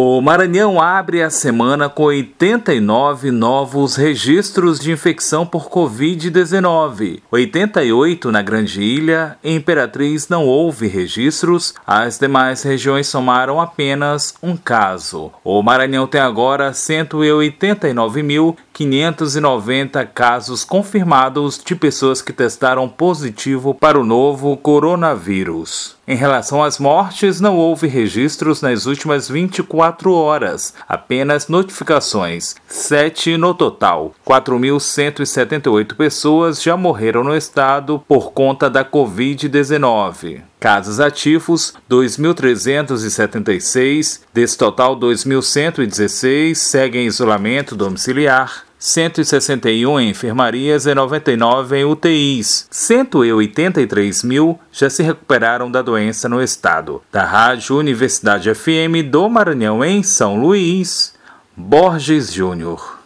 O Maranhão abre a semana com 89 novos registros de infecção por Covid-19. 88 na Grande Ilha, em Imperatriz não houve registros, as demais regiões somaram apenas um caso. O Maranhão tem agora 189.590 casos confirmados de pessoas que testaram positivo para o novo coronavírus. Em relação às mortes, não houve registros nas últimas 24 horas, apenas notificações, 7 no total. 4.178 pessoas já morreram no estado por conta da Covid-19. Casos ativos, 2.376, desse total 2.116 seguem em isolamento domiciliar, 161 em enfermarias e 99 em UTIs. 183 mil já se recuperaram da doença no estado. Da Rádio Universidade FM do Maranhão, em São Luís, Borges Júnior.